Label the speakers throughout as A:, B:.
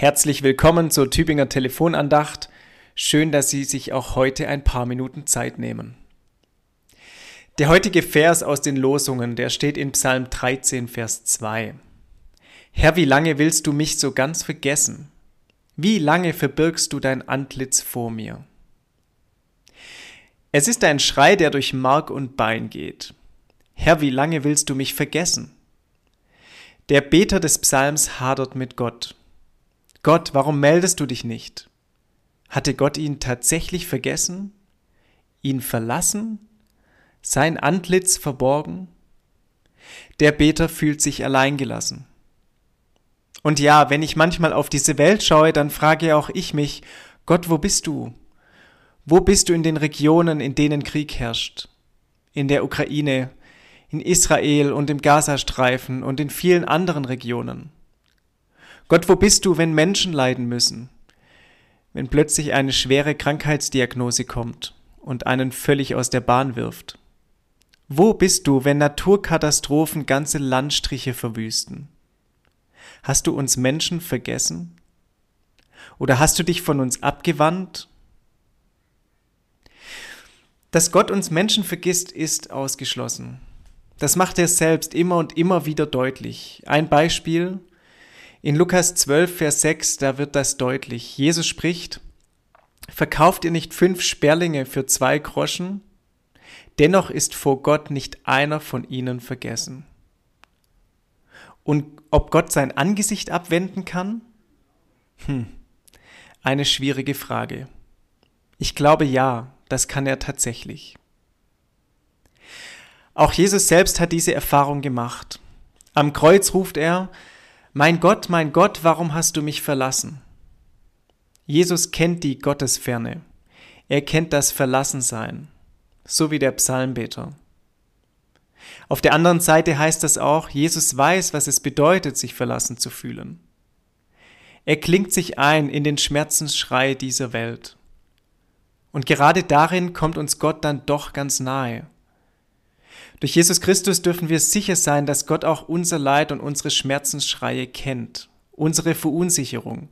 A: Herzlich willkommen zur Tübinger Telefonandacht. Schön, dass Sie sich auch heute ein paar Minuten Zeit nehmen. Der heutige Vers aus den Losungen, der steht in Psalm 13, Vers 2. Herr, wie lange willst du mich so ganz vergessen? Wie lange verbirgst du dein Antlitz vor mir? Es ist ein Schrei, der durch Mark und Bein geht. Herr, wie lange willst du mich vergessen? Der Beter des Psalms hadert mit Gott. Gott, warum meldest du dich nicht? Hatte Gott ihn tatsächlich vergessen? Ihn verlassen? Sein Antlitz verborgen? Der Beter fühlt sich alleingelassen. Und ja, wenn ich manchmal auf diese Welt schaue, dann frage auch ich mich, Gott, wo bist du? Wo bist du in den Regionen, in denen Krieg herrscht? In der Ukraine, in Israel und im Gazastreifen und in vielen anderen Regionen. Gott, wo bist du, wenn Menschen leiden müssen? Wenn plötzlich eine schwere Krankheitsdiagnose kommt und einen völlig aus der Bahn wirft? Wo bist du, wenn Naturkatastrophen ganze Landstriche verwüsten? Hast du uns Menschen vergessen? Oder hast du dich von uns abgewandt? Dass Gott uns Menschen vergisst, ist ausgeschlossen. Das macht er selbst immer und immer wieder deutlich. Ein Beispiel, in Lukas 12, Vers 6, da wird das deutlich. Jesus spricht, verkauft ihr nicht fünf Sperlinge für zwei Groschen? Dennoch ist vor Gott nicht einer von ihnen vergessen. Und ob Gott sein Angesicht abwenden kann? Hm, eine schwierige Frage. Ich glaube ja, das kann er tatsächlich. Auch Jesus selbst hat diese Erfahrung gemacht. Am Kreuz ruft er, mein Gott, mein Gott, warum hast du mich verlassen? Jesus kennt die Gottesferne. Er kennt das Verlassensein, so wie der Psalmbeter. Auf der anderen Seite heißt das auch, Jesus weiß, was es bedeutet, sich verlassen zu fühlen. Er klingt sich ein in den Schmerzensschrei dieser Welt. Und gerade darin kommt uns Gott dann doch ganz nahe. Durch Jesus Christus dürfen wir sicher sein, dass Gott auch unser Leid und unsere Schmerzensschreie kennt, unsere Verunsicherung,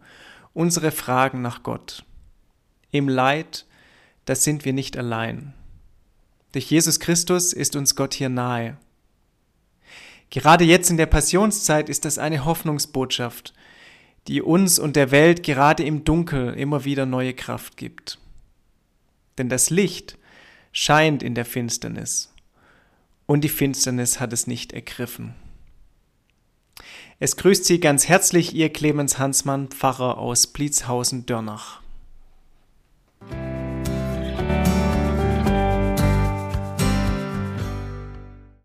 A: unsere Fragen nach Gott. Im Leid, da sind wir nicht allein. Durch Jesus Christus ist uns Gott hier nahe. Gerade jetzt in der Passionszeit ist das eine Hoffnungsbotschaft, die uns und der Welt gerade im Dunkel immer wieder neue Kraft gibt. Denn das Licht scheint in der Finsternis und die Finsternis hat es nicht ergriffen. Es grüßt Sie ganz herzlich Ihr Clemens Hansmann, Pfarrer aus Blitzhausen-Dörnach.